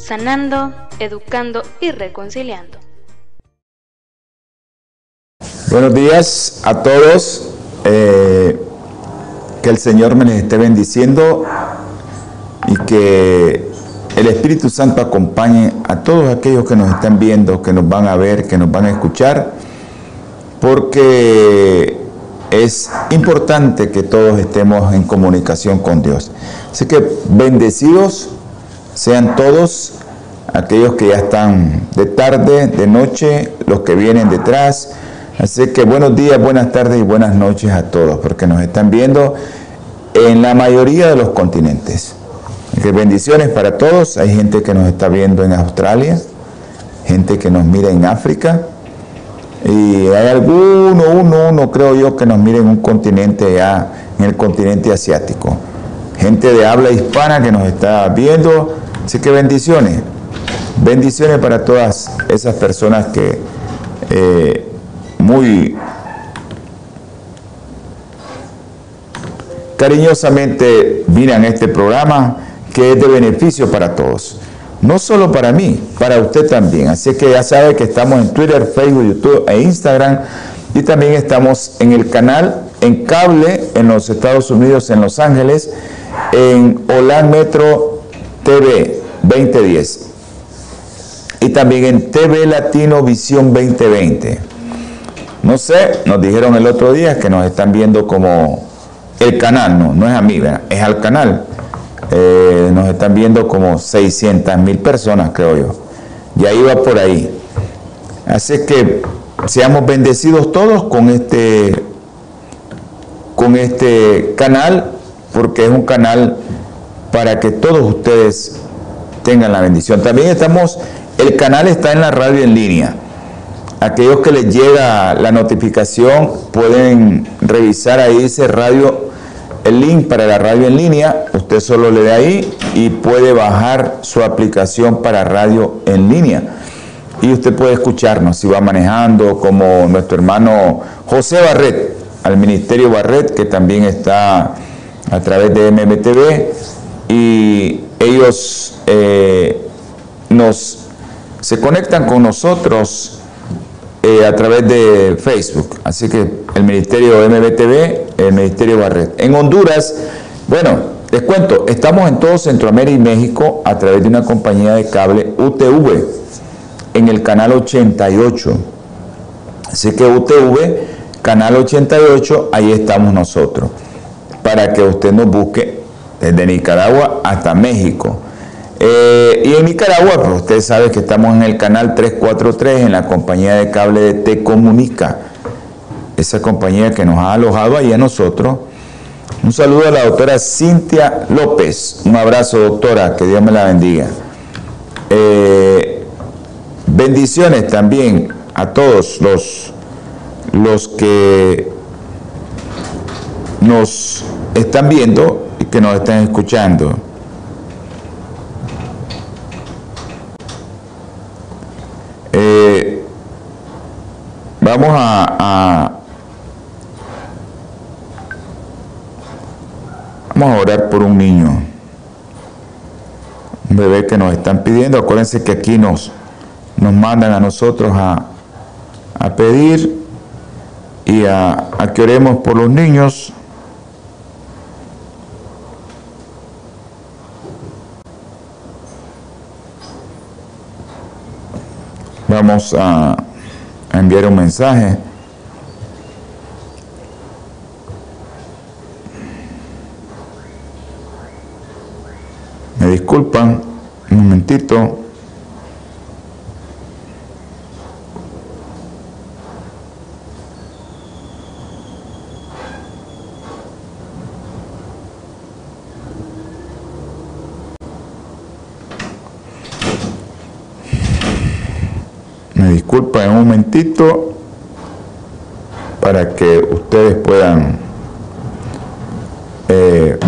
sanando, educando y reconciliando. Buenos días a todos. Eh, que el Señor me les esté bendiciendo y que el Espíritu Santo acompañe a todos aquellos que nos están viendo, que nos van a ver, que nos van a escuchar, porque es importante que todos estemos en comunicación con Dios. Así que bendecidos sean todos aquellos que ya están de tarde, de noche, los que vienen detrás. Así que buenos días, buenas tardes y buenas noches a todos, porque nos están viendo en la mayoría de los continentes. Que bendiciones para todos. Hay gente que nos está viendo en Australia, gente que nos mira en África, y hay alguno, uno, uno creo yo que nos mira en un continente ya, en el continente asiático. Gente de habla hispana que nos está viendo. Así que bendiciones. Bendiciones para todas esas personas que eh, muy cariñosamente miran este programa que es de beneficio para todos. No solo para mí, para usted también. Así que ya sabe que estamos en Twitter, Facebook, YouTube e Instagram. Y también estamos en el canal en cable en los Estados Unidos, en Los Ángeles, en Holan Metro TV 2010 y también en TV Latino Visión 2020. No sé, nos dijeron el otro día que nos están viendo como el canal, no, no es a mí, es al canal. Eh, nos están viendo como 600 mil personas, creo yo. Ya iba por ahí. Así que seamos bendecidos todos con este, con este canal, porque es un canal para que todos ustedes tengan la bendición. También estamos el canal está en la radio en línea. Aquellos que les llega la notificación pueden revisar ahí ese radio, el link para la radio en línea. Usted solo le da ahí y puede bajar su aplicación para radio en línea. Y usted puede escucharnos si va manejando, como nuestro hermano José Barret, al Ministerio Barret, que también está a través de MMTV. Y ellos eh, nos se conectan con nosotros eh, a través de Facebook. Así que el Ministerio MBTV, el Ministerio Barret. En Honduras, bueno, les cuento, estamos en todo Centroamérica y México a través de una compañía de cable UTV en el canal 88. Así que UTV, canal 88, ahí estamos nosotros. Para que usted nos busque desde Nicaragua hasta México. Eh, y en Nicaragua, pues usted sabe que estamos en el canal 343 en la compañía de cable de Te Comunica, esa compañía que nos ha alojado ahí a nosotros. Un saludo a la doctora Cintia López. Un abrazo, doctora, que Dios me la bendiga. Eh, bendiciones también a todos los, los que nos están viendo que nos están escuchando. Eh, vamos a, vamos a orar por un niño, un bebé que nos están pidiendo. Acuérdense que aquí nos, nos mandan a nosotros a, a pedir y a, a que oremos por los niños. Vamos a, enviar un mensaje. Me disculpan, un momentito. Me disculpan un momentito para que ustedes puedan... Eh,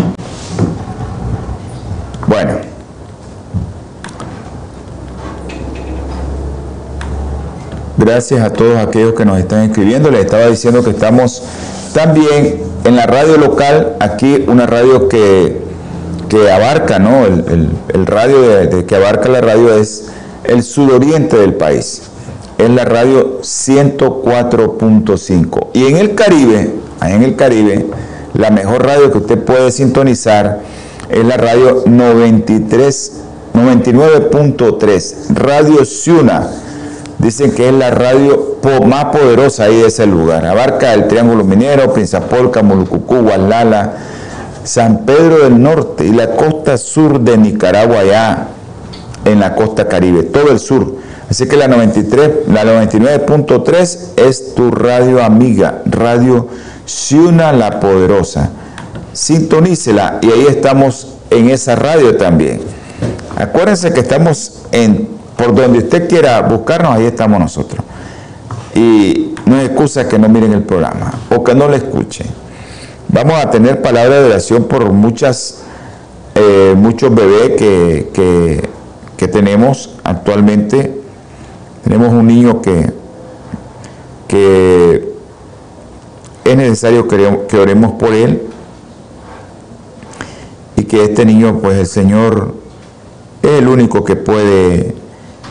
bueno. Gracias a todos aquellos que nos están escribiendo. Les estaba diciendo que estamos también en la radio local, aquí una radio que, que abarca, ¿no? El, radio de, que abarca la radio es el sudoriente del país. Es la radio 104.5. Y en el Caribe, en el Caribe, la mejor radio que usted puede sintonizar es la radio 93, 99.3, Radio Ciuna Dicen que es la radio más poderosa ahí de ese lugar. Abarca el Triángulo Minero, Prinzapolca, Molucucú, Gualala, San Pedro del Norte y la costa sur de Nicaragua, allá en la costa caribe, todo el sur. Así que la 93, la 99.3 es tu radio amiga, Radio Ciuna la Poderosa. Sintonícela y ahí estamos en esa radio también. Acuérdense que estamos en por donde usted quiera buscarnos, ahí estamos nosotros. Y no es excusa que no miren el programa o que no lo escuchen. Vamos a tener palabra de oración por muchas, eh, muchos bebés que, tenemos actualmente. Tenemos un niño que, es necesario que, oremos por él y que este niño, pues el Señor es el único que puede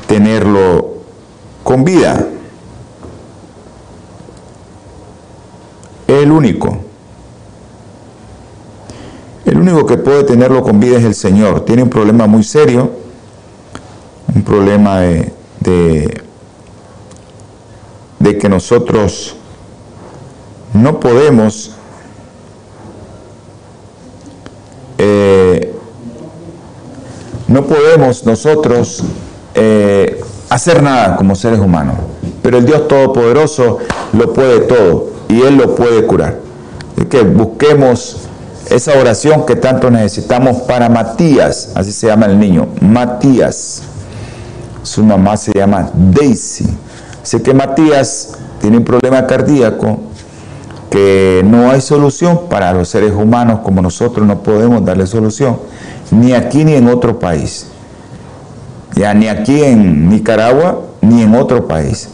tenerlo con vida. El único. El único que puede tenerlo con vida es el Señor. Tiene un problema muy serio, un problema de, que nosotros no podemos eh, no podemos nosotros eh, hacer nada como seres humanos. Pero el Dios Todopoderoso lo puede todo y Él lo puede curar. Así que busquemos esa oración que tanto necesitamos para Matías, así se llama el niño, Matías. Su mamá se llama Daisy. Así que Matías tiene un problema cardíaco que no hay solución para los seres humanos como nosotros no podemos darle solución, ni aquí ni en otro país ya ni aquí en Nicaragua ni en otro país.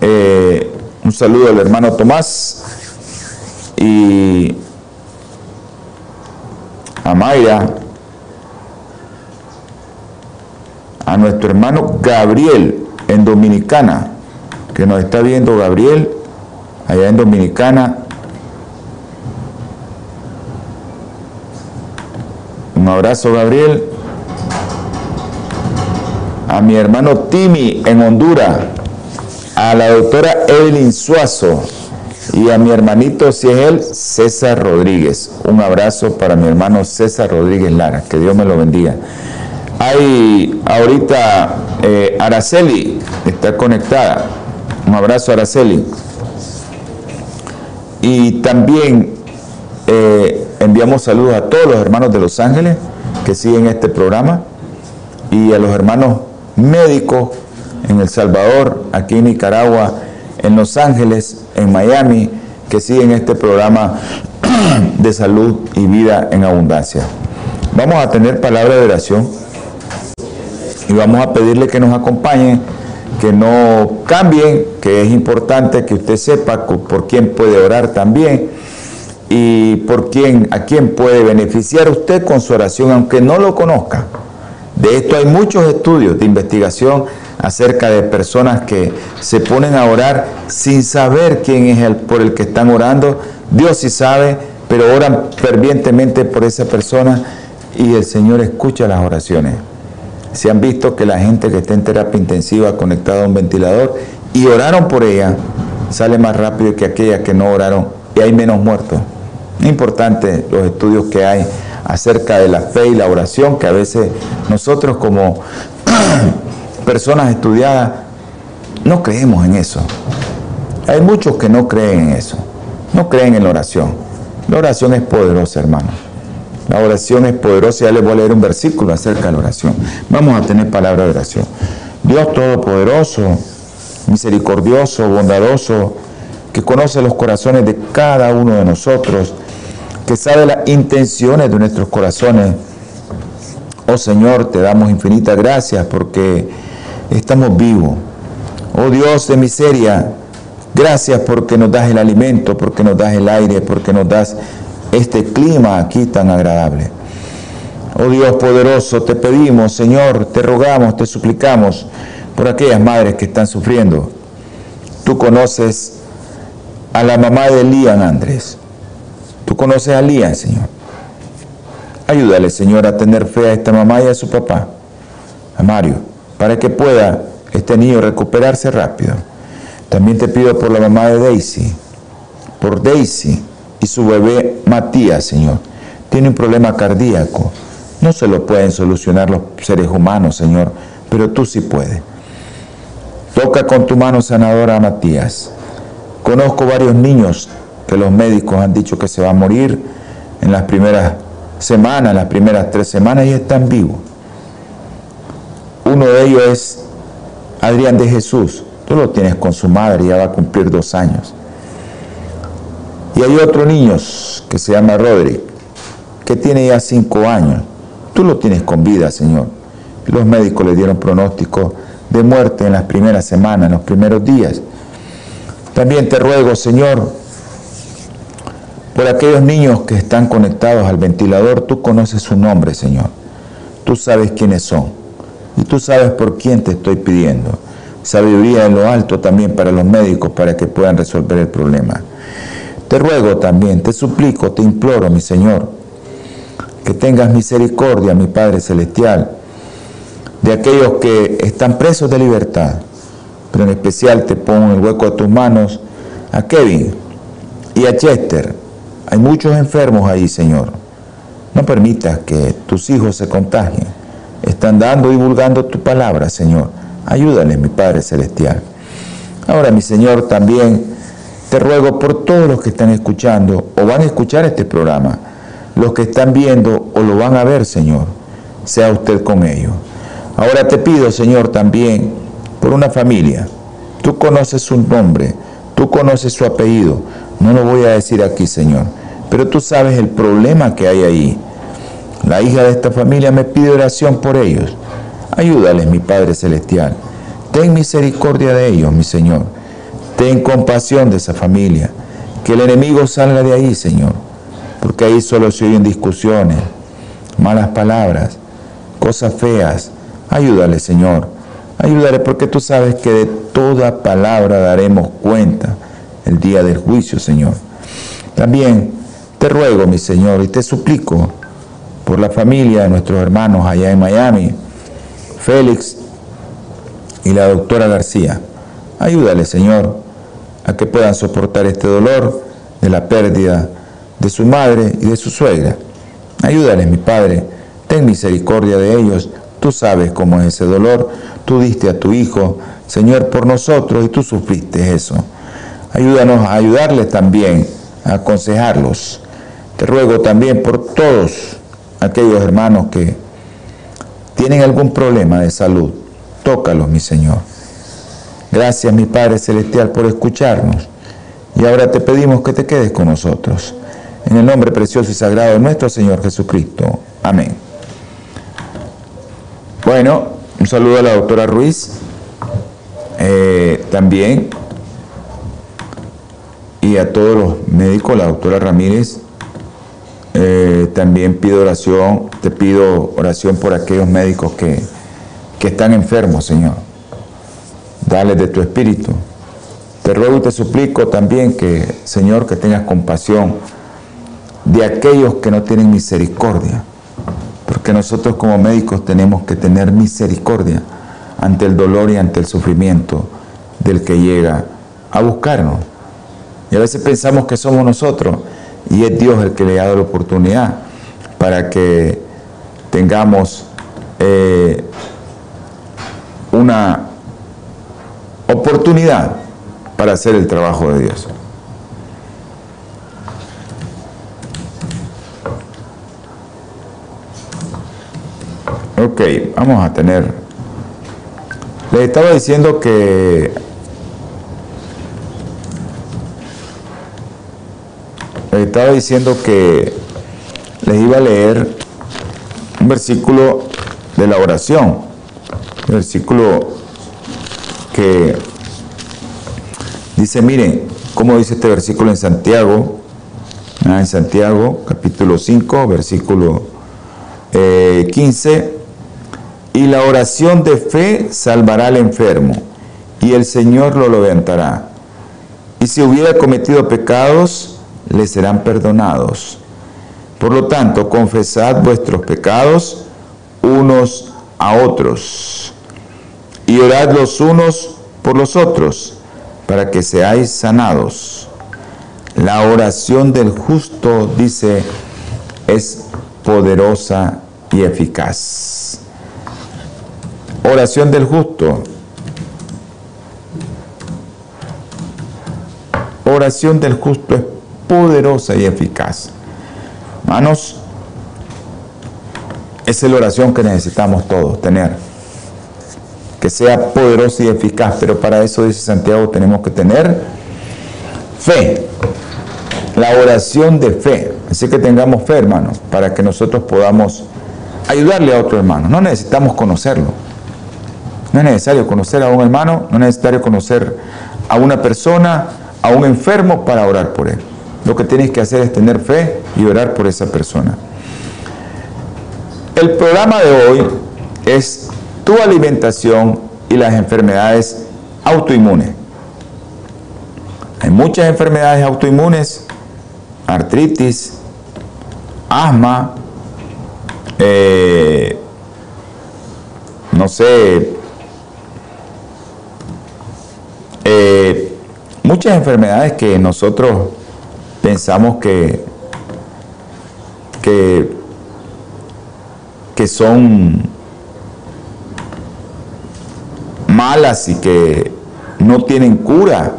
Eh, un saludo al hermano Tomás y a Mayra, a nuestro hermano Gabriel en Dominicana, que nos está viendo Gabriel allá en Dominicana. Un abrazo Gabriel a mi hermano Timi en Honduras, a la doctora Evelyn Suazo y a mi hermanito, si es él, César Rodríguez. Un abrazo para mi hermano César Rodríguez Lara, que Dios me lo bendiga. Hay ahorita eh, Araceli, está conectada. Un abrazo Araceli. Y también eh, enviamos saludos a todos los hermanos de Los Ángeles que siguen este programa y a los hermanos médicos en El Salvador, aquí en Nicaragua, en Los Ángeles, en Miami, que siguen este programa de salud y vida en abundancia. Vamos a tener palabra de oración y vamos a pedirle que nos acompañen, que no cambien, que es importante que usted sepa por quién puede orar también y por quién, a quién puede beneficiar usted con su oración, aunque no lo conozca. De esto hay muchos estudios de investigación acerca de personas que se ponen a orar sin saber quién es el por el que están orando. Dios sí sabe, pero oran fervientemente por esa persona y el Señor escucha las oraciones. Se han visto que la gente que está en terapia intensiva conectada a un ventilador y oraron por ella, sale más rápido que aquellas que no oraron y hay menos muertos. Importante los estudios que hay acerca de la fe y la oración, que a veces nosotros como personas estudiadas no creemos en eso. Hay muchos que no creen en eso, no creen en la oración. La oración es poderosa, hermano. La oración es poderosa. Ya les voy a leer un versículo acerca de la oración. Vamos a tener palabra de oración. Dios Todopoderoso, misericordioso, bondadoso, que conoce los corazones de cada uno de nosotros, que sabe las intenciones de nuestros corazones. Oh Señor, te damos infinitas gracias porque estamos vivos. Oh Dios de miseria, gracias porque nos das el alimento, porque nos das el aire, porque nos das este clima aquí tan agradable. Oh Dios poderoso, te pedimos, Señor, te rogamos, te suplicamos por aquellas madres que están sufriendo. Tú conoces a la mamá de Lian Andrés. Tú conoces a Lian, Señor. Ayúdale, Señor, a tener fe a esta mamá y a su papá, a Mario, para que pueda este niño recuperarse rápido. También te pido por la mamá de Daisy, por Daisy y su bebé Matías, Señor. Tiene un problema cardíaco. No se lo pueden solucionar los seres humanos, Señor, pero tú sí puedes. Toca con tu mano sanadora a Matías. Conozco varios niños que los médicos han dicho que se va a morir en las primeras semanas, las primeras tres semanas y están vivos. Uno de ellos es Adrián de Jesús. Tú lo tienes con su madre, ya va a cumplir dos años. Y hay otro niño que se llama Rodri, que tiene ya cinco años. Tú lo tienes con vida, Señor. Los médicos le dieron pronóstico de muerte en las primeras semanas, en los primeros días. También te ruego, Señor, por aquellos niños que están conectados al ventilador, tú conoces su nombre, Señor. Tú sabes quiénes son. Y tú sabes por quién te estoy pidiendo. Sabiduría en lo alto también para los médicos para que puedan resolver el problema. Te ruego también, te suplico, te imploro, mi Señor, que tengas misericordia, mi Padre Celestial, de aquellos que están presos de libertad, pero en especial te pongo en el hueco de tus manos a Kevin y a Chester. Hay muchos enfermos ahí, Señor. No permitas que tus hijos se contagien. Están dando y divulgando tu palabra, Señor. Ayúdales, mi Padre Celestial. Ahora, mi Señor, también te ruego por todos los que están escuchando o van a escuchar este programa, los que están viendo o lo van a ver, Señor. Sea usted con ellos. Ahora te pido, Señor, también por una familia. Tú conoces su nombre, tú conoces su apellido. No lo voy a decir aquí, Señor, pero tú sabes el problema que hay ahí. La hija de esta familia me pide oración por ellos. Ayúdales, mi Padre Celestial. Ten misericordia de ellos, mi Señor. Ten compasión de esa familia. Que el enemigo salga de ahí, Señor. Porque ahí solo se oyen discusiones, malas palabras, cosas feas, Ayúdale, Señor. Ayúdale porque tú sabes que de toda palabra daremos cuenta el día del juicio, Señor. También te ruego, mi Señor, y te suplico por la familia de nuestros hermanos allá en Miami, Félix y la doctora García. Ayúdale, Señor, a que puedan soportar este dolor de la pérdida de su madre y de su suegra. Ayúdale, mi Padre, ten misericordia de ellos Tú sabes cómo es ese dolor. Tú diste a tu Hijo, Señor, por nosotros y tú sufriste eso. Ayúdanos a ayudarles también, a aconsejarlos. Te ruego también por todos aquellos hermanos que tienen algún problema de salud. Tócalos, mi Señor. Gracias, mi Padre Celestial, por escucharnos. Y ahora te pedimos que te quedes con nosotros. En el nombre precioso y sagrado de nuestro Señor Jesucristo. Amén. Bueno, un saludo a la doctora Ruiz. Eh, también. Y a todos los médicos, la doctora Ramírez. Eh, también pido oración, te pido oración por aquellos médicos que, que están enfermos, Señor. De tu espíritu. Te ruego y te suplico también que, Señor, que tengas compasión de aquellos que no tienen misericordia porque nosotros como médicos tenemos que tener misericordia ante el dolor y ante el sufrimiento del que llega a buscarnos. Y a veces pensamos que somos nosotros y es Dios el que le ha dado la oportunidad para que tengamos eh, una oportunidad para hacer el trabajo de Dios. Ok, vamos a tener. Les estaba diciendo que les estaba diciendo que les iba a leer un versículo de la oración, versículo que dice, miren, ¿cómo dice este versículo en Santiago? Ah, en Santiago, capítulo 5, versículo 15, eh, y la oración de fe salvará al enfermo, y el Señor lo levantará. Y si hubiera cometido pecados, le serán perdonados. Por lo tanto, confesad vuestros pecados unos a otros y orad los unos por los otros para que seáis sanados. La oración del justo, dice, es poderosa y eficaz. Oración del justo. Oración del justo es poderosa y eficaz. Esa es la oración que necesitamos todos tener. Que sea poderosa y eficaz, pero para eso, dice Santiago, tenemos que tener fe. La oración de fe. Así que tengamos fe, hermanos, para que nosotros podamos ayudarle a otro hermano. No necesitamos conocerlo. No es necesario conocer a un hermano, no es necesario conocer a una persona, a un enfermo para orar por él. Lo que tienes que hacer es tener fe y orar por esa persona. El programa de hoy es tu alimentación y las enfermedades autoinmunes. Hay muchas enfermedades autoinmunes, artritis, asma, eh, no sé, eh, muchas enfermedades que nosotros pensamos que, que, que son malas y que no tienen cura.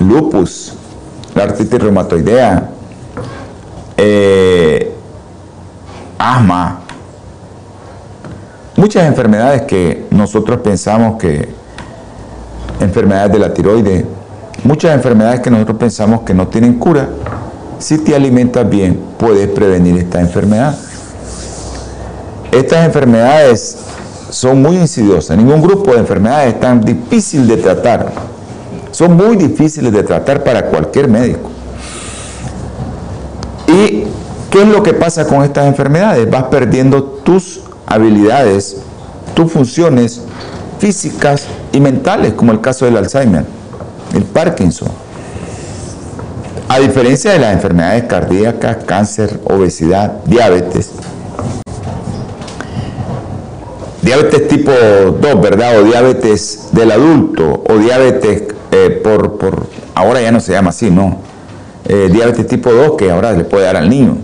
Lupus, la artritis reumatoidea, eh, asma, muchas enfermedades que nosotros pensamos que enfermedades de la tiroides, Muchas enfermedades que nosotros pensamos que no tienen cura, si te alimentas bien, puedes prevenir esta enfermedad. Estas enfermedades son muy insidiosas. Ningún grupo de enfermedades es tan difícil de tratar. Son muy difíciles de tratar para cualquier médico. ¿Y qué es lo que pasa con estas enfermedades? Vas perdiendo tus habilidades, tus funciones físicas y mentales, como el caso del Alzheimer el Parkinson. A diferencia de las enfermedades cardíacas, cáncer, obesidad, diabetes, diabetes tipo 2, ¿verdad? O diabetes del adulto, o diabetes eh, por, por, ahora ya no se llama así, ¿no? Eh, diabetes tipo 2 que ahora le puede dar al niño.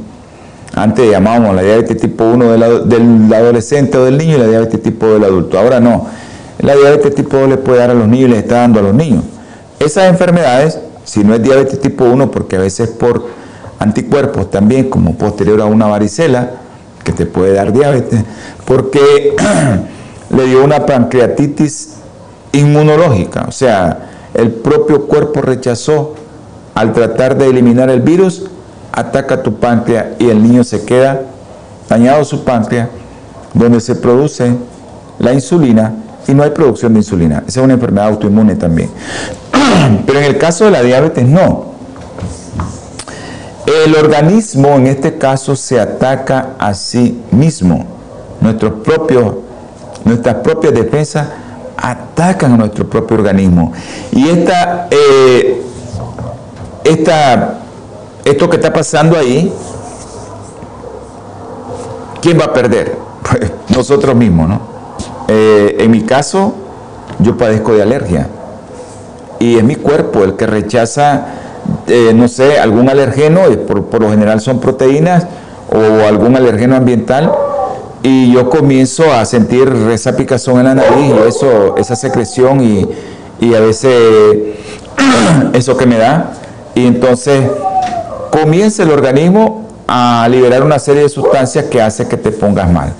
Antes llamábamos la diabetes tipo 1 del adolescente o del niño y la diabetes tipo del adulto. Ahora no. La diabetes tipo 2 le puede dar a los niños y le está dando a los niños. Esas enfermedades, si no es diabetes tipo 1, porque a veces por anticuerpos también, como posterior a una varicela, que te puede dar diabetes, porque le dio una pancreatitis inmunológica, o sea, el propio cuerpo rechazó al tratar de eliminar el virus, ataca tu páncreas y el niño se queda dañado su páncreas, donde se produce la insulina y no hay producción de insulina. Esa es una enfermedad autoinmune también. Pero en el caso de la diabetes no. El organismo en este caso se ataca a sí mismo. Nuestros propios, nuestras propias defensas atacan a nuestro propio organismo. Y esta, eh, esta, esto que está pasando ahí, ¿quién va a perder? Pues nosotros mismos, ¿no? Eh, en mi caso, yo padezco de alergia y es mi cuerpo el que rechaza, eh, no sé, algún alergeno, por, por, lo general son proteínas o algún alergeno ambiental, y yo comienzo a sentir esa picazón en la nariz y eso, esa secreción y, y a veces eso que me da, y entonces comienza el organismo a liberar una serie de sustancias que hace que te pongas mal.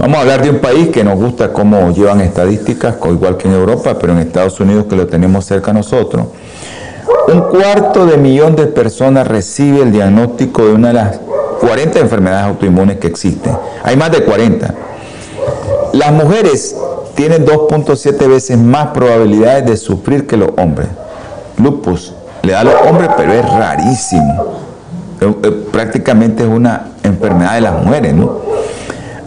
Vamos a hablar de un país que nos gusta cómo llevan estadísticas, igual que en Europa, pero en Estados Unidos que lo tenemos cerca nosotros. un cuarto de millón de personas recibe el diagnóstico de una de las 40 enfermedades autoinmunes que existen. Hay más de 40. Las mujeres tienen 2.7 veces más probabilidades de sufrir que los hombres. Lupus le da a los hombres, pero es rarísimo. Prácticamente es una enfermedad de las mujeres, ¿no?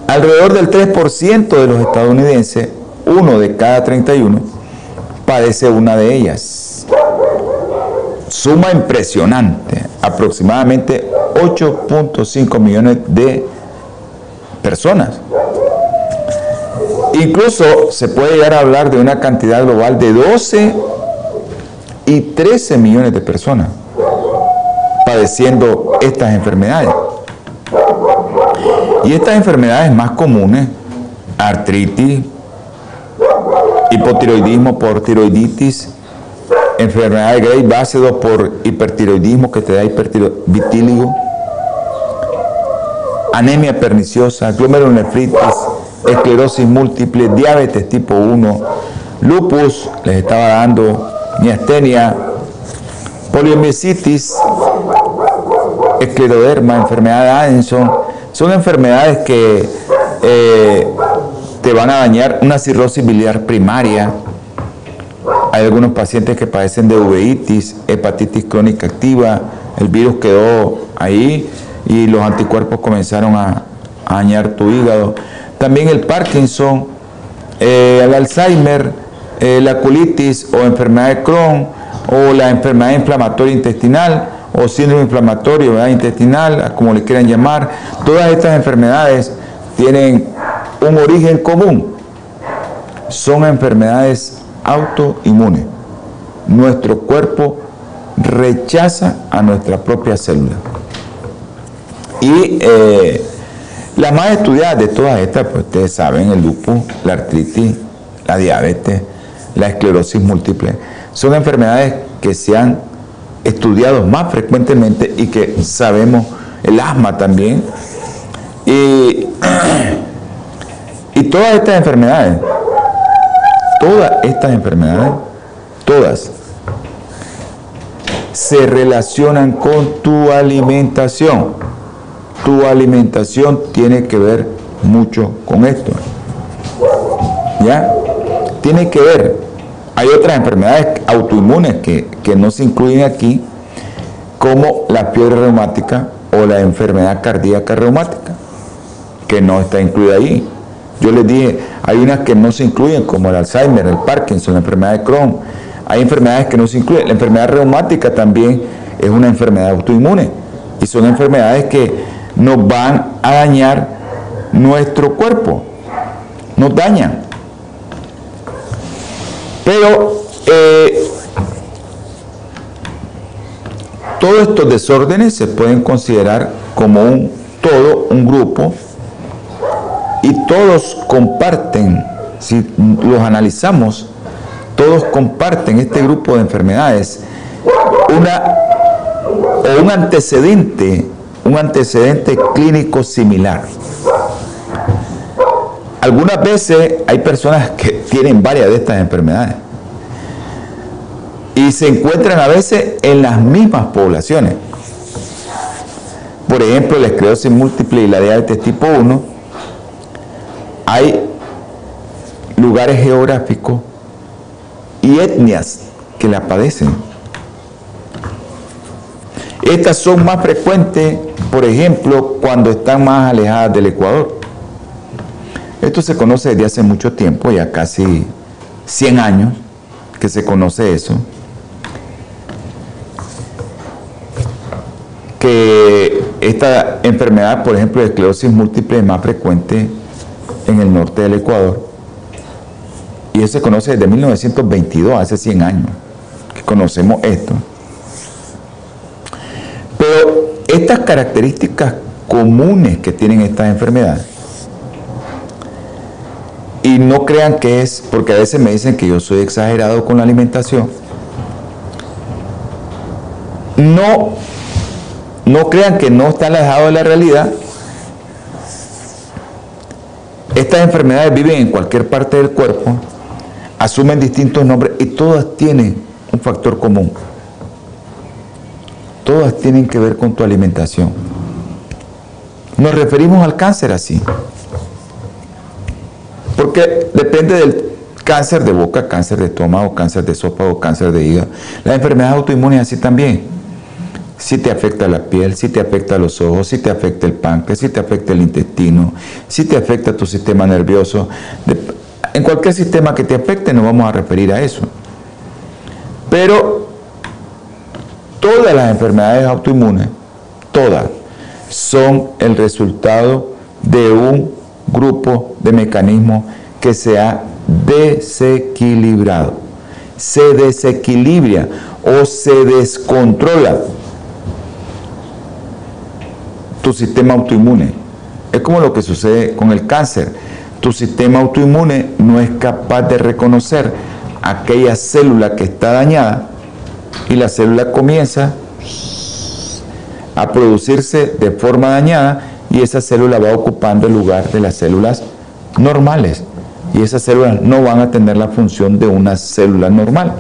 Alrededor del 3% de los estadounidenses, uno de cada 31, padece una de ellas. Suma impresionante, aproximadamente 8.5 millones de personas. Incluso se puede llegar a hablar de una cantidad global de 12 y 13 millones de personas padeciendo estas enfermedades. Y estas enfermedades más comunes, artritis, hipotiroidismo por tiroiditis, enfermedad de Gray base 2 por hipertiroidismo que te da hipertiroidismo, anemia perniciosa, glomerulonefritis, esclerosis múltiple, diabetes tipo 1, lupus, les estaba dando miastenia, poliomielitis, escleroderma, enfermedad de Addison, son enfermedades que eh, te van a dañar una cirrosis biliar primaria. Hay algunos pacientes que padecen de uveitis, hepatitis crónica activa, el virus quedó ahí y los anticuerpos comenzaron a, dañar tu hígado. También el Parkinson, eh, el Alzheimer, eh, la colitis o enfermedad de Crohn o la enfermedad inflamatoria intestinal o síndrome inflamatorio intestinal, como le quieran llamar, todas estas enfermedades tienen un origen común. Son enfermedades autoinmunes. Nuestro cuerpo rechaza a nuestra propia célula. Y eh, las más estudiadas de todas estas, pues ustedes saben, el lupus, la artritis, la diabetes, la esclerosis múltiple, son enfermedades que se han estudiado más frecuentemente y que sabemos, el asma también. Y, y todas estas enfermedades, todas estas enfermedades, todas, se relacionan con tu alimentación. Tu alimentación tiene que ver mucho con esto. ¿Ya? Tiene que ver. Hay otras enfermedades autoinmunes que, no se incluyen aquí, como la fiebre reumática o la enfermedad cardíaca reumática, que no está incluida ahí. Yo les dije, hay unas que no se incluyen, como el Alzheimer, el Parkinson, la enfermedad de Crohn. Hay enfermedades que no se incluyen. La enfermedad reumática también es una enfermedad autoinmune. Y son enfermedades que nos van a dañar nuestro cuerpo. Nos dañan. Pero eh, todos estos desórdenes se pueden considerar como un todo, un grupo, y todos comparten, si los analizamos, todos comparten este grupo de enfermedades una o un antecedente, un antecedente clínico similar. Algunas veces hay personas que tienen varias de estas enfermedades y se encuentran a veces en las mismas poblaciones. Por ejemplo, la esclerosis múltiple y la diabetes tipo 1, hay lugares geográficos y etnias que la padecen. Estas son más frecuentes, por ejemplo, cuando están más alejadas del Ecuador. Esto se conoce desde hace mucho tiempo, ya casi 100 años que se conoce eso. Que esta enfermedad, por ejemplo, de esclerosis múltiple es más frecuente en el norte del Ecuador. Y eso se conoce desde 1922, hace 100 años que conocemos esto. Pero estas características comunes que tienen estas enfermedades y no crean que es, porque a veces me dicen que yo soy exagerado con la alimentación. No, no crean que no está alejado de la realidad. Estas enfermedades viven en cualquier parte del cuerpo, asumen distintos nombres y todas tienen un factor común. Todas tienen que ver con tu alimentación. Nos referimos al cáncer así. Porque depende del cáncer de boca, cáncer de estómago, cáncer de esófago, cáncer de hígado. Las enfermedades autoinmunes así también. Si te afecta la piel, si te afecta los ojos, si te afecta el páncreas, si te afecta el intestino, si te afecta tu sistema nervioso. En cualquier sistema que te afecte nos vamos a referir a eso. Pero todas las enfermedades autoinmunes, todas, son el resultado de un grupo de mecanismos que se ha desequilibrado. Se desequilibra o se descontrola tu sistema autoinmune. Es como lo que sucede con el cáncer. Tu sistema autoinmune no es capaz de reconocer aquella célula que está dañada y la célula comienza a producirse de forma dañada y esa célula va ocupando el lugar de las células normales y esas células no van a tener la función de una célula normal.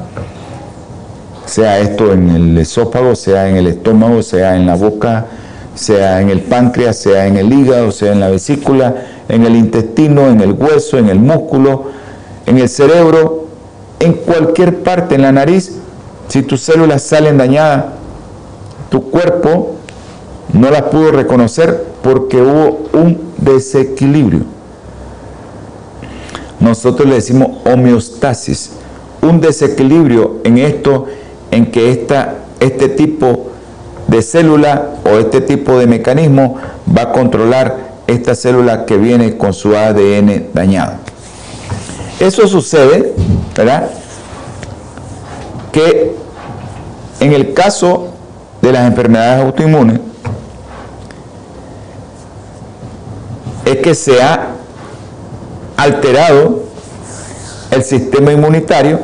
Sea esto en el esófago, sea en el estómago, sea en la boca, sea en el páncreas, sea en el hígado, sea en la vesícula, en el intestino, en el hueso, en el músculo, en el cerebro, en cualquier parte, en la nariz, si tus células salen dañadas, tu cuerpo no las pudo reconocer porque hubo un desequilibrio. Nosotros le decimos homeostasis, un desequilibrio en esto, en que esta, este tipo de célula o este tipo de mecanismo va a controlar esta célula que viene con su ADN dañado. Eso sucede, ¿verdad? Que en el caso de las enfermedades autoinmunes, es que se ha alterado el sistema inmunitario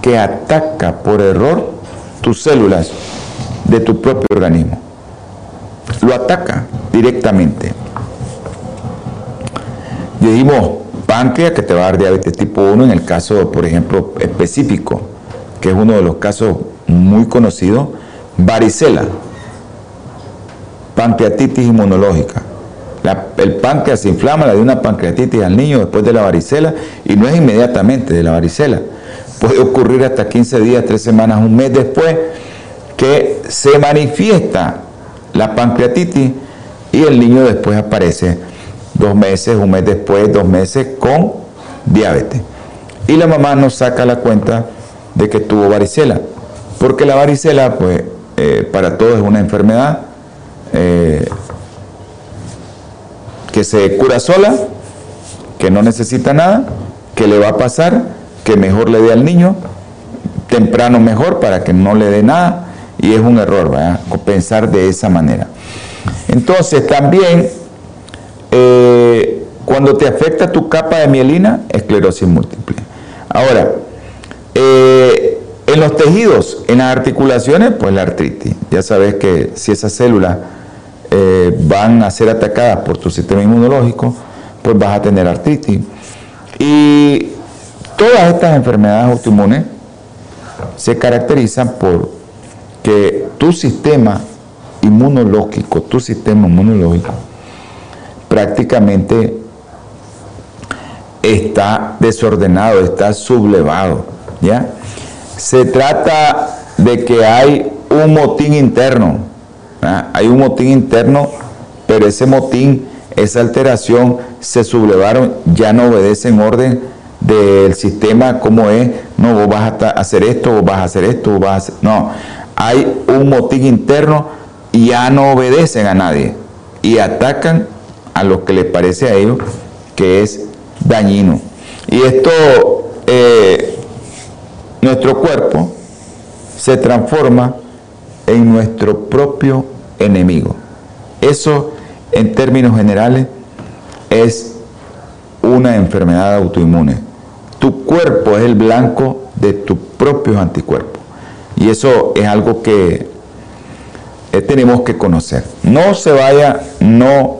que ataca por error tus células de tu propio organismo. Lo ataca directamente. Dijimos páncreas que te va a dar diabetes tipo 1 en el caso, por ejemplo, específico, que es uno de los casos muy conocidos, varicela, pancreatitis inmunológica. el páncreas se inflama, le da una pancreatitis al niño después de la varicela y no es inmediatamente de la varicela. Puede ocurrir hasta 15 días, 3 semanas, un mes después que se manifiesta la pancreatitis y el niño después aparece dos meses, un mes después, dos meses con diabetes. Y la mamá nos saca la cuenta de que tuvo varicela, porque la varicela, pues, eh, para todos es una enfermedad eh, que se cura sola, que no necesita nada, que le va a pasar, que mejor le dé al niño, temprano mejor para que no le dé nada, y es un error, ¿verdad? Pensar de esa manera. Entonces, también, eh, cuando te afecta tu capa de mielina, esclerosis múltiple. Ahora, eh, en los tejidos, en las articulaciones, pues la artritis. Ya sabes que si esas células eh, van a ser atacadas por tu sistema inmunológico, pues vas a tener artritis. Y todas estas enfermedades autoinmunes se caracterizan por que tu sistema inmunológico, tu sistema inmunológico, prácticamente está desordenado, está sublevado, ¿ya? Se trata de que hay un motín interno, hay un motín interno, pero ese motín, esa alteración, se sublevaron, ya no obedecen orden del sistema como es, no, vos vas a hacer esto, vos vas a hacer esto, vos vas a hacer, no, hay un motín interno y ya no obedecen a nadie y atacan a lo que les parece a ellos que es dañino. Y esto, eh, nuestro cuerpo se transforma en nuestro propio enemigo. Eso, en términos generales, es una enfermedad autoinmune. Tu cuerpo es el blanco de tus propios anticuerpos. Y eso es algo que eh, tenemos que conocer. No se vaya, no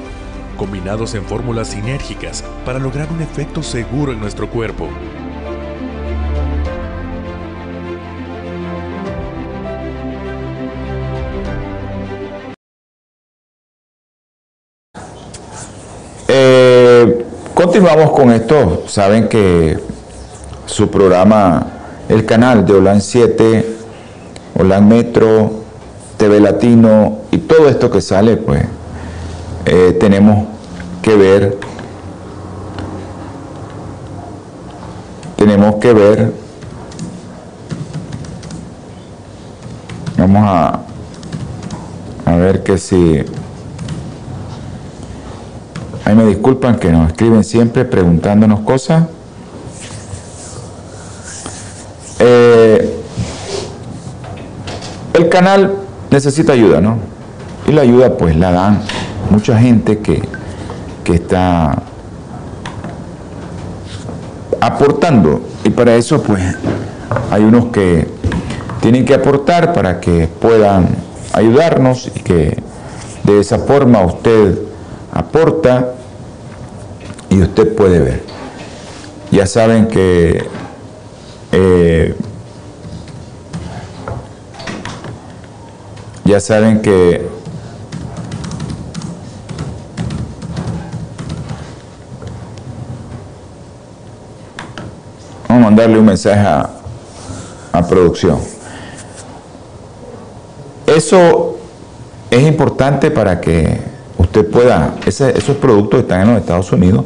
combinados en fórmulas sinérgicas para lograr un efecto seguro en nuestro cuerpo. Eh, continuamos con esto. Saben que su programa, el canal de Olan 7, Olan Metro, TV Latino y todo esto que sale, pues eh, tenemos que ver, tenemos que ver, vamos a, a ver que si, ahí me disculpan que nos escriben siempre preguntándonos cosas. Eh, el canal necesita ayuda, ¿no? Y la ayuda pues la dan mucha gente que, que está aportando. Y para eso pues hay unos que tienen que aportar para que puedan ayudarnos y que de esa forma usted aporta y usted puede ver. Ya saben que eh, ya saben que mandarle un mensaje a, a producción. Eso es importante para que usted pueda, esos productos están en los Estados Unidos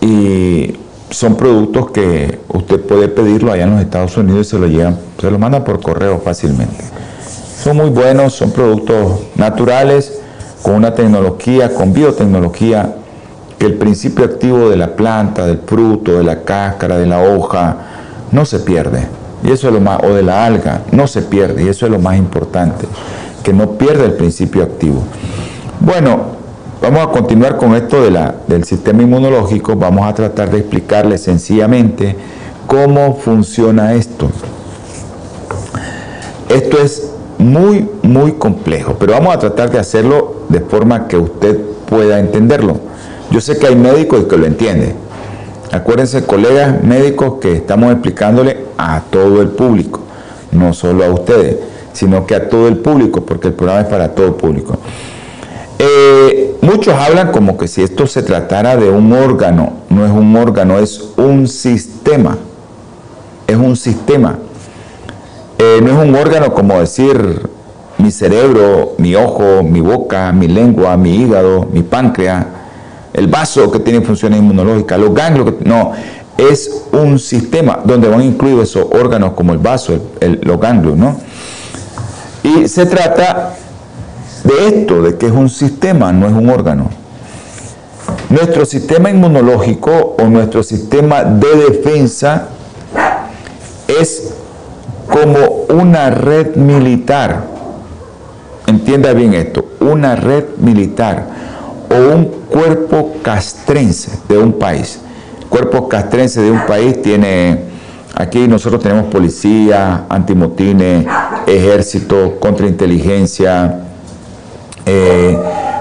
y son productos que usted puede pedirlo allá en los Estados Unidos y se lo llevan, se lo mandan por correo fácilmente. Son muy buenos, son productos naturales, con una tecnología, con biotecnología, que el principio activo de la planta, del fruto, de la cáscara, de la hoja, no se pierde. Y eso es lo más, o de la alga, no se pierde, y eso es lo más importante, que no pierda el principio activo. Bueno, vamos a continuar con esto del sistema inmunológico, vamos a tratar de explicarle sencillamente cómo funciona esto. Esto es muy, muy complejo, pero vamos a tratar de hacerlo de forma que usted pueda entenderlo. Yo sé que hay médicos que lo entienden. Acuérdense, colegas médicos, que estamos explicándole a todo el público, no solo a ustedes, sino que a todo el público, porque el programa es para todo el público. Eh, muchos hablan como que si esto se tratara de un órgano, no es un órgano, es un sistema. Es un sistema. Eh, no es un órgano como decir mi cerebro, mi ojo, mi boca, mi lengua, mi hígado, mi páncreas, el vaso que tiene funciones inmunológicas, los ganglios, no, es un sistema donde van incluidos esos órganos como el vaso, los ganglios, ¿no? Y se trata de esto, de que es un sistema, no es un órgano. Nuestro sistema inmunológico o nuestro sistema de defensa es como una red militar. Entienda bien esto, una red militar o un cuerpo castrense de un país. Cuerpo castrense de un país tiene, aquí nosotros tenemos policía, antimotines, ejército, contrainteligencia. Eh,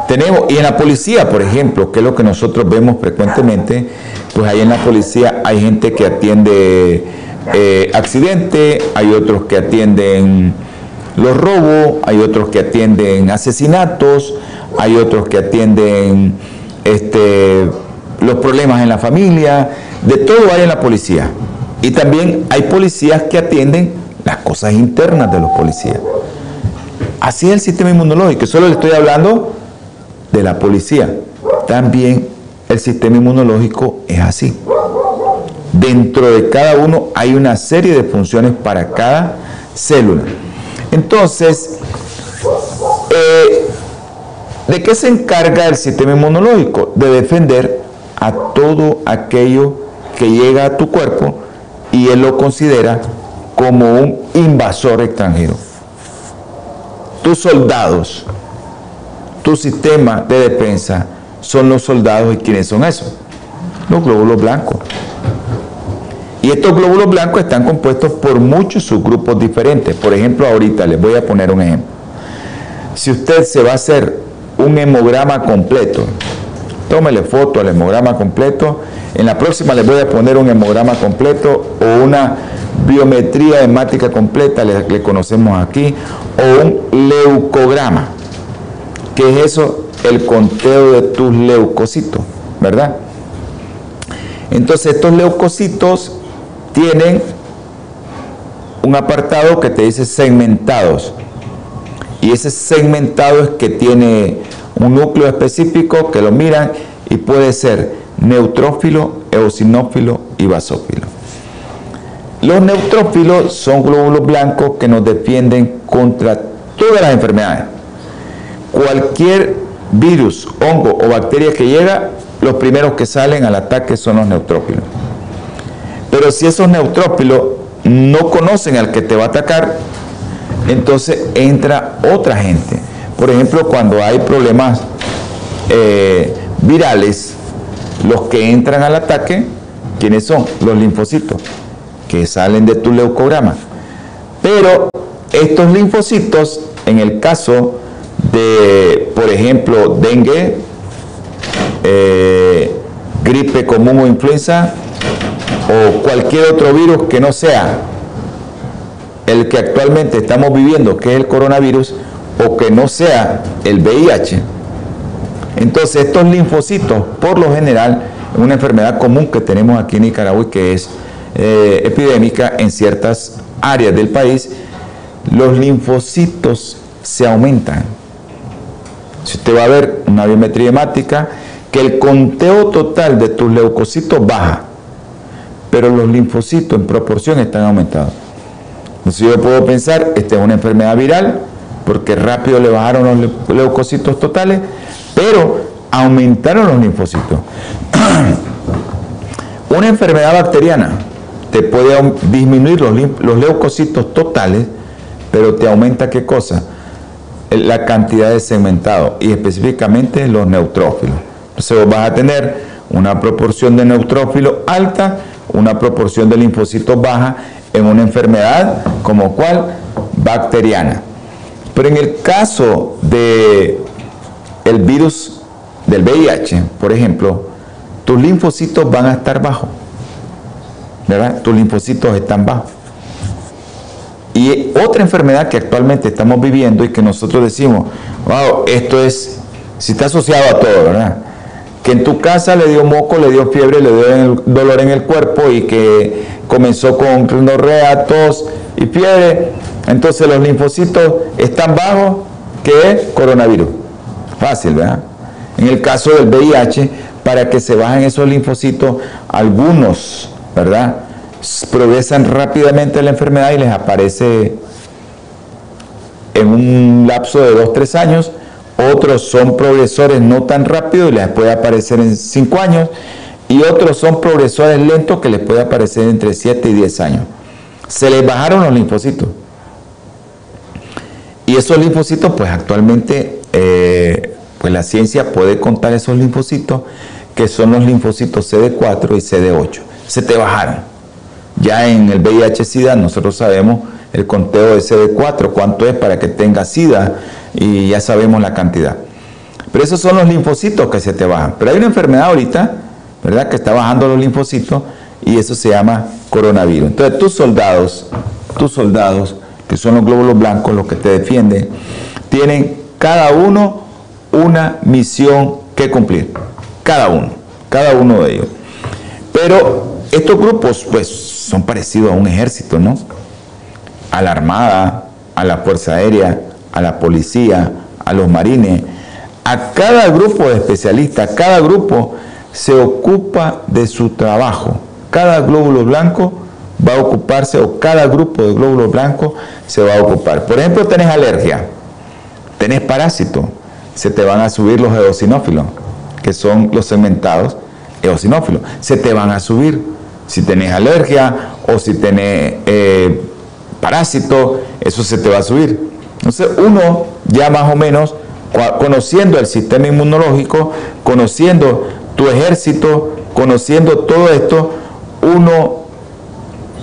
tenemos, y en la policía, por ejemplo, que es lo que nosotros vemos frecuentemente, pues ahí en la policía hay gente que atiende eh, accidente, hay otros que atienden los robos, hay otros que atienden asesinatos, hay otros que atienden este, los problemas en la familia, de todo hay en la policía. Y también hay policías que atienden las cosas internas de los policías. Así es el sistema inmunológico, solo le estoy hablando de la policía. También el sistema inmunológico es así. Dentro de cada uno hay una serie de funciones para cada célula. Entonces, ¿de qué se encarga el sistema inmunológico? De defender a todo aquello que llega a tu cuerpo y él lo considera como un invasor extranjero. Tus soldados, tu sistema de defensa son los soldados y quiénes son esos? Los glóbulos blancos. Y estos glóbulos blancos están compuestos por muchos subgrupos diferentes. Por ejemplo, ahorita les voy a poner un ejemplo. Si usted se va a hacer un hemograma completo, tómele foto al hemograma completo. En la próxima les voy a poner un hemograma completo o una biometría hemática completa, le, conocemos aquí, o un leucograma. que es eso? El conteo de tus leucocitos, ¿verdad? Entonces estos leucocitos tienen un apartado que te dice segmentados. Y ese segmentado es que tiene un núcleo específico que lo miran y puede ser neutrófilo, eosinófilo y basófilo. Los neutrófilos son glóbulos blancos que nos defienden contra todas las enfermedades. Cualquier virus, hongo o bacteria que llega, los primeros que salen al ataque son los neutrófilos. Pero si esos neutrófilos no conocen al que te va a atacar, entonces entra otra gente. Por ejemplo, cuando hay problemas eh, virales, los que entran al ataque, ¿quiénes son? Los linfocitos, que salen de tu leucograma. Pero estos linfocitos, en el caso de, por ejemplo, dengue, eh, gripe común o influenza, o cualquier otro virus que no sea el que actualmente estamos viviendo, que es el coronavirus, o que no sea el VIH. Entonces estos linfocitos, por lo general, una enfermedad común que tenemos aquí en Nicaragua y que es eh, epidémica en ciertas áreas del país, los linfocitos se aumentan. Si usted va a ver una biometría hemática, que el conteo total de tus leucocitos baja, pero los linfocitos en proporción están aumentados. Entonces yo puedo pensar, esta es una enfermedad viral, porque rápido le bajaron los leucocitos totales, pero aumentaron los linfocitos. una enfermedad bacteriana te puede disminuir los, leucocitos totales, pero te aumenta qué cosa? La cantidad de segmentado y específicamente los neutrófilos. Entonces vas a tener una proporción de neutrófilos alta, una proporción de linfocitos baja en una enfermedad como cual bacteriana. Pero en el caso de el virus del VIH, por ejemplo, tus linfocitos van a estar bajos. ¿Verdad? Tus linfocitos están bajos. Y otra enfermedad que actualmente estamos viviendo y que nosotros decimos, wow, esto es, si está asociado a todo, ¿verdad? Que en tu casa le dio moco, le dio fiebre, le dio dolor en el cuerpo y que comenzó con rinorrea, tos y fiebre, entonces los linfocitos están bajos, que coronavirus. Fácil, ¿verdad? En el caso del VIH, para que se bajen esos linfocitos, algunos, ¿verdad? Progresan rápidamente la enfermedad y les aparece en un lapso de 2-3 años. Otros son progresores no tan rápido y les puede aparecer en 5 años y otros son progresores lentos que les puede aparecer entre 7 y 10 años. Se les bajaron los linfocitos. Y esos linfocitos, pues actualmente, eh, pues la ciencia puede contar esos linfocitos, que son los linfocitos CD4 y CD8. Se te bajaron. Ya en el VIH-Sida nosotros sabemos el conteo de CD4, cuánto es para que tenga SIDA, y ya sabemos la cantidad. Pero esos son los linfocitos que se te bajan. Pero hay una enfermedad ahorita ¿verdad? Que está bajando los linfocitos y eso se llama coronavirus. Entonces tus soldados, tus soldados, que son los glóbulos blancos, los que te defienden, tienen cada uno una misión que cumplir. Cada uno, cada uno de ellos. Pero estos grupos, pues, son parecidos a un ejército, ¿no? A la Armada, a la Fuerza Aérea, a la Policía, a los Marines. A cada grupo de especialistas, cada grupo se ocupa de su trabajo. Cada glóbulo blanco va a ocuparse, o cada grupo de glóbulos blancos se va a ocupar. Por ejemplo, tenés alergia, tenés parásito, se te van a subir los eosinófilos, que son los segmentados eosinófilos, se te van a subir si tenés alergia o si tenés eh, parásito, eso se te va a subir. Entonces uno ya más o menos, conociendo el sistema inmunológico, conociendo tu ejército, conociendo todo esto, uno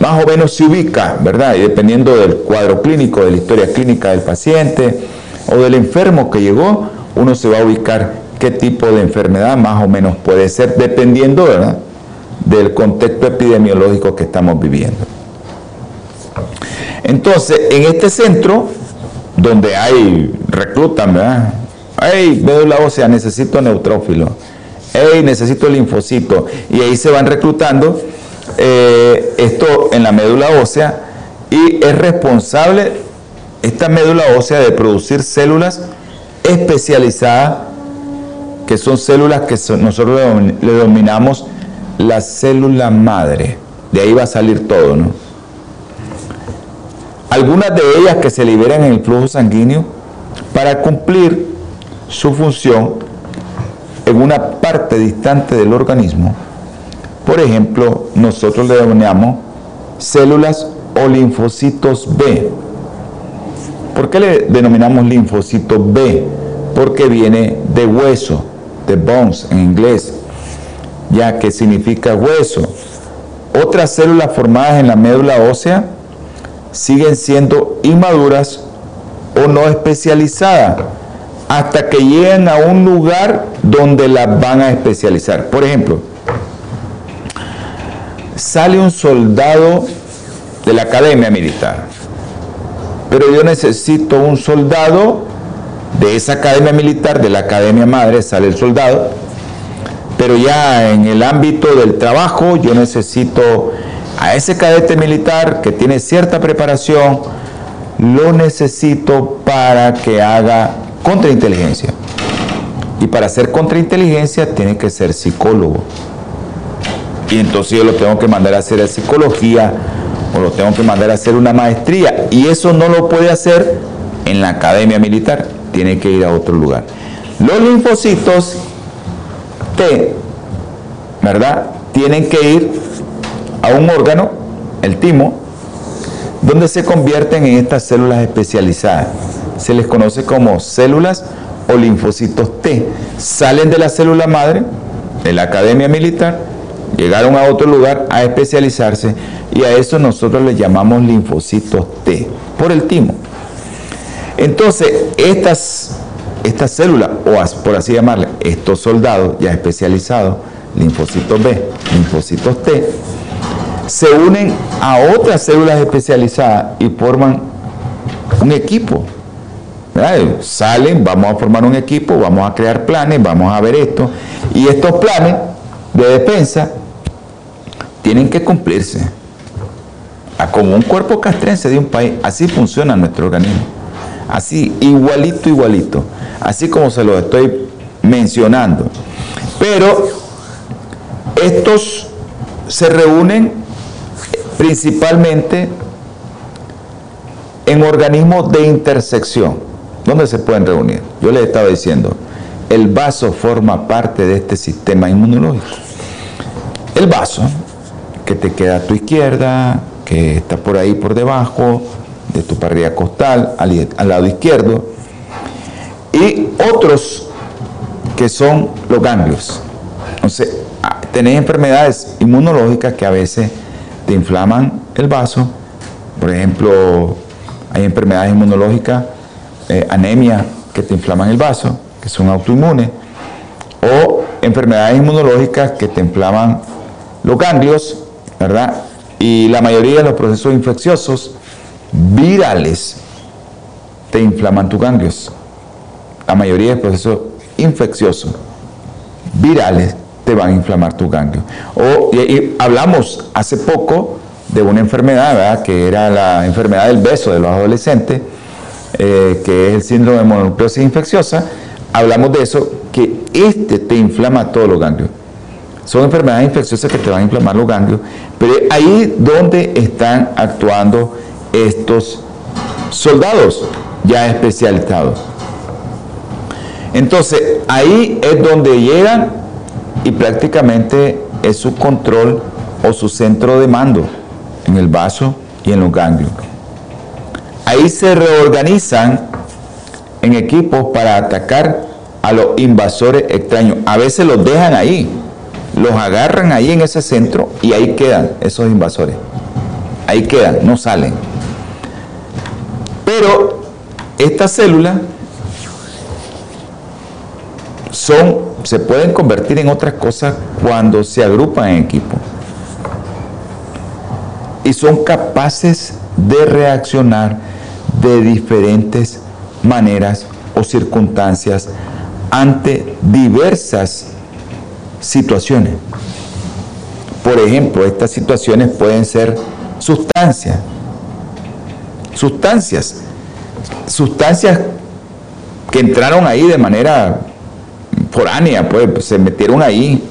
más o menos se ubica, ¿verdad? Y dependiendo del cuadro clínico, de la historia clínica del paciente o del enfermo que llegó, uno se va a ubicar qué tipo de enfermedad más o menos puede ser, dependiendo, ¿verdad? Del contexto epidemiológico que estamos viviendo. Entonces, en este centro, donde hay, reclutan, ¿verdad? La ósea, necesito neutrófilo. Hey, necesito linfocito. Y ahí se van reclutando eh, esto en la médula ósea y es responsable esta médula ósea de producir células especializadas que son células que nosotros le denominamos la célula madre. De ahí va a salir todo, ¿no? Algunas de ellas que se liberan en el flujo sanguíneo para cumplir su función en una parte distante del organismo por ejemplo, nosotros le denominamos células o linfocitos B. ¿Por qué le denominamos linfocito B? Porque viene de hueso, de bones en inglés, ya que significa hueso. Otras células formadas en la médula ósea siguen siendo inmaduras o no especializadas hasta que lleguen a un lugar donde las van a especializar. Por ejemplo, sale un soldado de la academia militar, pero yo necesito un soldado de esa academia militar, de la academia madre, sale el soldado, pero ya en el ámbito del trabajo yo necesito a ese cadete militar que tiene cierta preparación, lo necesito para que haga contrainteligencia. Y para hacer contrainteligencia tiene que ser psicólogo y entonces yo lo tengo que mandar a hacer a psicología o lo tengo que mandar a hacer una maestría y eso no lo puede hacer en la academia militar, tiene que ir a otro lugar. Los linfocitos T, ¿verdad? Tienen que ir a un órgano, el timo, donde se convierten en estas células especializadas. Se les conoce como células o linfocitos T. Salen de la célula madre, de la academia militar, llegaron a otro lugar a especializarse y a eso nosotros le llamamos linfocitos T, por el timo. Entonces, estas, estas células, o por así llamarle, estos soldados ya especializados, linfocitos B, linfocitos T, se unen a otras células especializadas y forman un equipo. Salen, vamos a formar un equipo, vamos a crear planes, vamos a ver esto. Y estos planes de defensa tienen que cumplirse. A como un cuerpo castrense de un país, así funciona nuestro organismo. Así, igualito, igualito. Así como se lo estoy mencionando. Pero estos se reúnen principalmente en organismos de intersección. ¿Dónde se pueden reunir? Yo les estaba diciendo, el vaso forma parte de este sistema inmunológico. El vaso que te queda a tu izquierda, que está por ahí por debajo de tu parrilla costal, al, lado izquierdo, y otros que son los ganglios. Entonces, ah, tenés enfermedades inmunológicas que a veces te inflaman el vaso, por ejemplo, hay enfermedades inmunológicas, eh, anemia, que te inflaman el vaso, que son autoinmunes, o enfermedades inmunológicas que te inflaman los ganglios, ¿verdad? Y la mayoría de los procesos infecciosos virales te inflaman tus ganglios. La mayoría de procesos infecciosos virales te van a inflamar tus ganglios. O, hablamos hace poco de una enfermedad, ¿verdad? que era la enfermedad del beso de los adolescentes, eh, que es el síndrome de mononucleosis infecciosa. Hablamos de eso, que este te inflama todos los ganglios. Son enfermedades infecciosas que te van a inflamar los ganglios, pero ahí donde están actuando estos soldados ya especializados. Entonces, ahí es donde llegan y prácticamente es su control o su centro de mando en el vaso y en los ganglios. ahí se reorganizan en equipos para atacar a los invasores extraños. A veces los dejan ahí, los agarran ahí en ese centro y ahí quedan esos invasores. Ahí quedan, no salen. Pero estas células son, se pueden convertir en otras cosas cuando se agrupan en equipo. Y son capaces de reaccionar de diferentes maneras o circunstancias ante diversas situaciones. Por ejemplo, estas situaciones pueden ser sustancias, sustancias, sustancias que entraron ahí de manera foránea, pues se metieron ahí.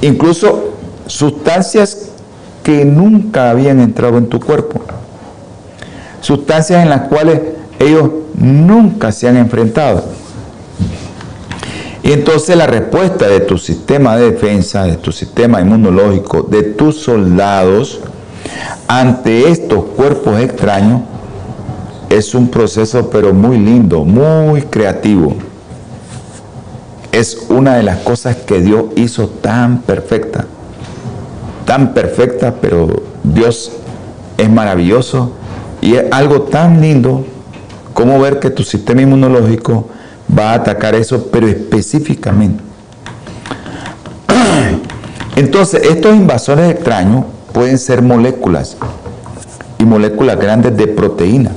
Incluso sustancias que nunca habían entrado en tu cuerpo. Sustancias en las cuales ellos nunca se han enfrentado. Y entonces la respuesta de tu sistema de defensa, de tu sistema inmunológico, de tus soldados ante estos cuerpos extraños es un proceso pero muy lindo, muy creativo. Es una de las cosas que Dios hizo tan perfecta, tan perfecta, pero Dios es maravilloso y es algo tan lindo como ver que tu sistema inmunológico va a atacar eso, pero específicamente. Entonces, estos invasores extraños pueden ser moléculas y moléculas grandes de proteína.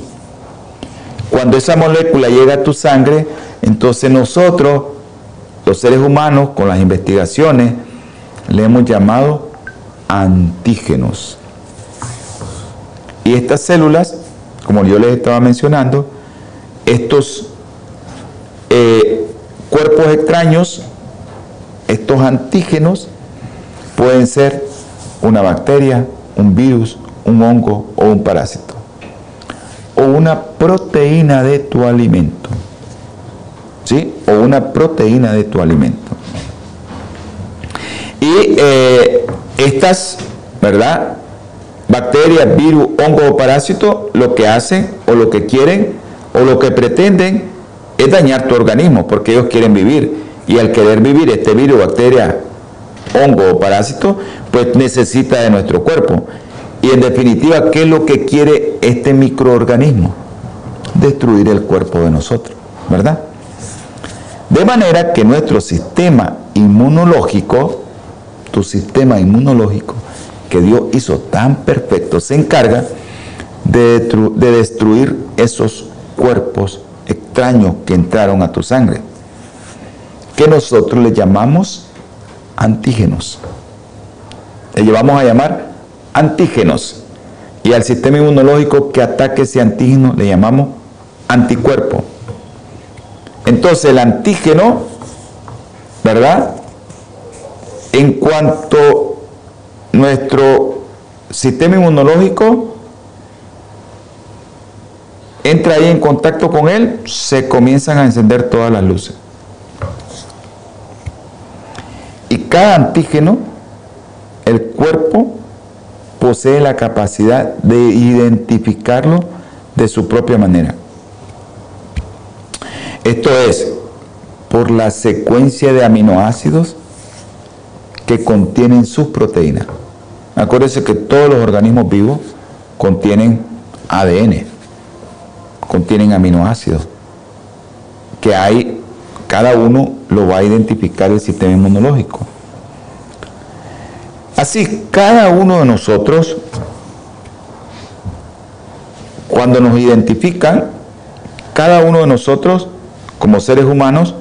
Cuando esa molécula llega a tu sangre, entonces nosotros, los seres humanos, con las investigaciones, le hemos llamado antígenos. Y estas células, como yo les estaba mencionando, estos cuerpos extraños, estos antígenos, pueden ser una bacteria, un virus, un hongo o un parásito. O una proteína de tu alimento. ¿Sí? O una proteína de tu alimento. Y eh, estas, ¿verdad? Bacterias, virus, hongo o parásito, lo que hacen o lo que quieren o lo que pretenden es dañar tu organismo porque ellos quieren vivir. Y al querer vivir este virus, bacteria, hongo o parásito, pues necesita de nuestro cuerpo. Y en definitiva, ¿qué es lo que quiere este microorganismo? Destruir el cuerpo de nosotros, ¿verdad? De manera que nuestro sistema inmunológico, tu sistema inmunológico, que Dios hizo tan perfecto, se encarga de, de destruir esos cuerpos extraños que entraron a tu sangre, que nosotros le llamamos antígenos. Le llevamos a llamar antígenos. Y al sistema inmunológico que ataque ese antígeno le llamamos anticuerpo. Entonces el antígeno, ¿verdad? En cuanto nuestro sistema inmunológico entra ahí en contacto con él, se comienzan a encender todas las luces. Y cada antígeno, el cuerpo posee la capacidad de identificarlo de su propia manera. Esto es, por la secuencia de aminoácidos que contienen sus proteínas. Acuérdense que todos los organismos vivos contienen ADN contienen aminoácidos, que hay, cada uno lo va a identificar el sistema inmunológico. Así, cada uno de nosotros, cuando nos identifican, cada uno de nosotros, como seres humanos,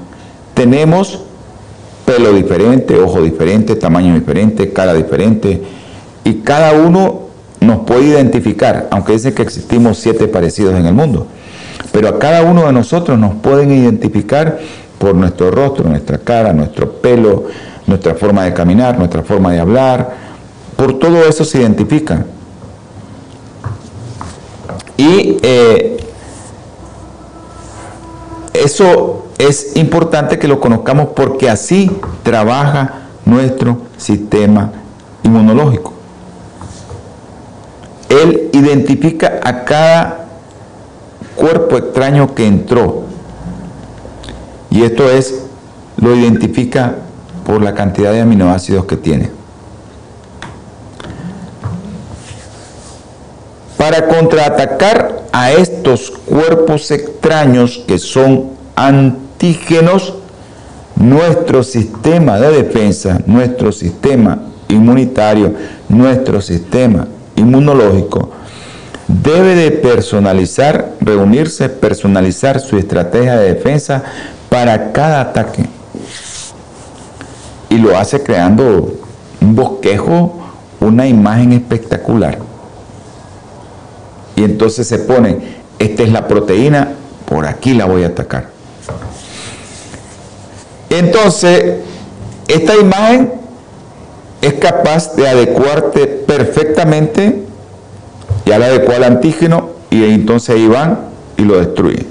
tenemos pelo diferente, ojo diferente, tamaño diferente, cara diferente, y cada uno nos puede identificar, aunque dice que existimos siete parecidos en el mundo. Pero a cada uno de nosotros nos pueden identificar por nuestro rostro, nuestra cara, nuestro pelo, nuestra forma de caminar, nuestra forma de hablar. Por todo eso se identifican. Y eh, eso es importante que lo conozcamos porque así trabaja nuestro sistema inmunológico. Él identifica a cada cuerpo extraño que entró. Y esto es, lo identifica por la cantidad de aminoácidos que tiene. Para contraatacar a estos cuerpos extraños que son antígenos, nuestro sistema de defensa, nuestro sistema inmunitario, nuestro sistema inmunológico, debe de personalizar, reunirse, personalizar su estrategia de defensa para cada ataque. Y lo hace creando un bosquejo, una imagen espectacular. Y entonces se pone, esta es la proteína, por aquí la voy a atacar. Entonces, esta imagen es capaz de adecuarte perfectamente ya la adecuar al antígeno y entonces ahí van y lo destruyen.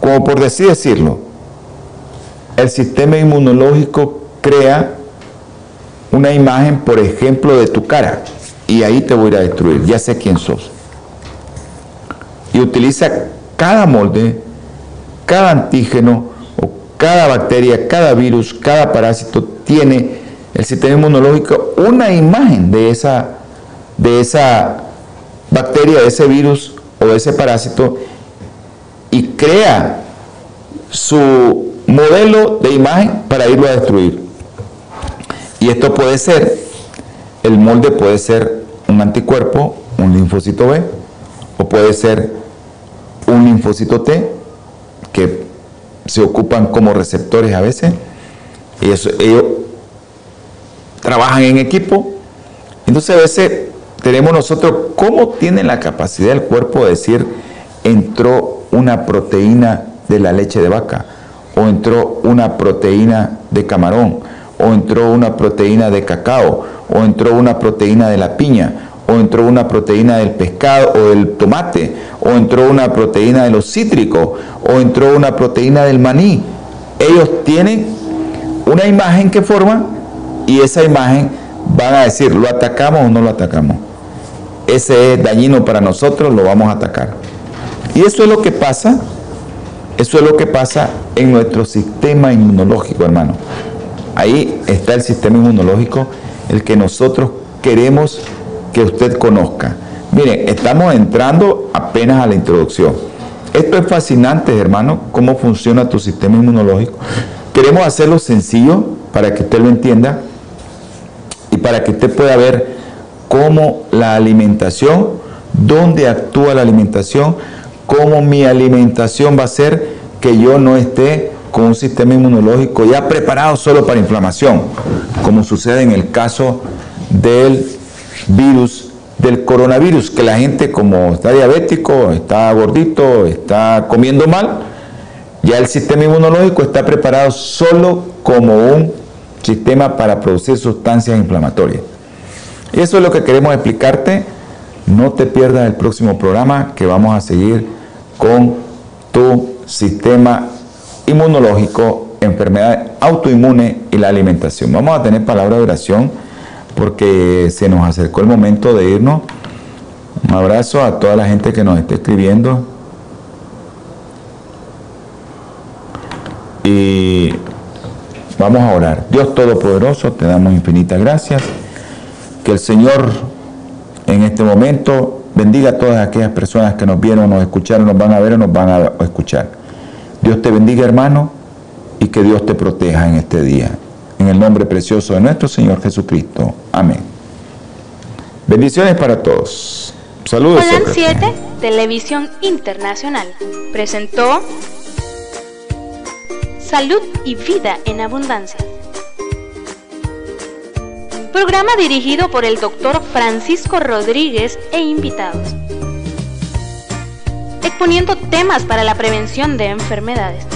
Como por decir decirlo, el sistema inmunológico crea una imagen, por ejemplo, de tu cara y ahí te voy a destruir, ya sé quién sos. Y utiliza cada molde, cada antígeno, cada bacteria, cada virus, cada parásito tiene el sistema inmunológico una imagen de esa, de esa bacteria, de ese virus o de ese parásito y crea su modelo de imagen para irlo a destruir. Y esto puede ser, el molde puede ser un anticuerpo, un linfocito B, o puede ser un linfocito T, que se ocupan como receptores a veces. Eso, ellos trabajan en equipo. Entonces a veces tenemos nosotros, ¿cómo tiene la capacidad del cuerpo de decir, entró una proteína de la leche de vaca, o entró una proteína de camarón, o entró una proteína de cacao, o entró una proteína de la piña, o entró una proteína del pescado o del tomate, o entró una proteína de los cítricos, o entró una proteína del maní. Ellos tienen una imagen que forman y esa imagen van a decir, ¿lo atacamos o no lo atacamos? Ese es dañino para nosotros, lo vamos a atacar. Y eso es lo que pasa, eso es lo que pasa en nuestro sistema inmunológico, hermano. Ahí está el sistema inmunológico, el que nosotros queremos que usted conozca. Miren, estamos entrando apenas a la introducción. Esto es fascinante, hermano, cómo funciona tu sistema inmunológico. Queremos hacerlo sencillo para que usted lo entienda y para que usted pueda ver cómo la alimentación, dónde actúa la alimentación, cómo mi alimentación va a hacer que yo no esté con un sistema inmunológico ya preparado solo para inflamación, como sucede en el caso del virus, del coronavirus, que la gente como está diabético, está gordito, está comiendo mal, ya el sistema inmunológico está preparado solo como un sistema para producir sustancias inflamatorias. Eso es lo que queremos explicarte. No te pierdas el próximo programa que vamos a seguir con tu sistema inmunológico, enfermedad autoinmune y la alimentación. Vamos a tener palabra de oración porque se nos acercó el momento de irnos. Un abrazo a toda la gente que nos está escribiendo. Y Vamos a orar. Dios Todopoderoso, te damos infinitas gracias. Que el Señor en este momento bendiga a todas aquellas personas que nos vieron, nos escucharon, nos van a ver o nos van a escuchar. Dios te bendiga, hermano, y que Dios te proteja en este día. En el nombre precioso de nuestro Señor Jesucristo. Amén. Bendiciones para todos. Saludos. Hola 7, Televisión Internacional, presentó Salud y Vida en Abundancia. Programa dirigido por el doctor Francisco Rodríguez e invitados. Exponiendo temas para la prevención de enfermedades.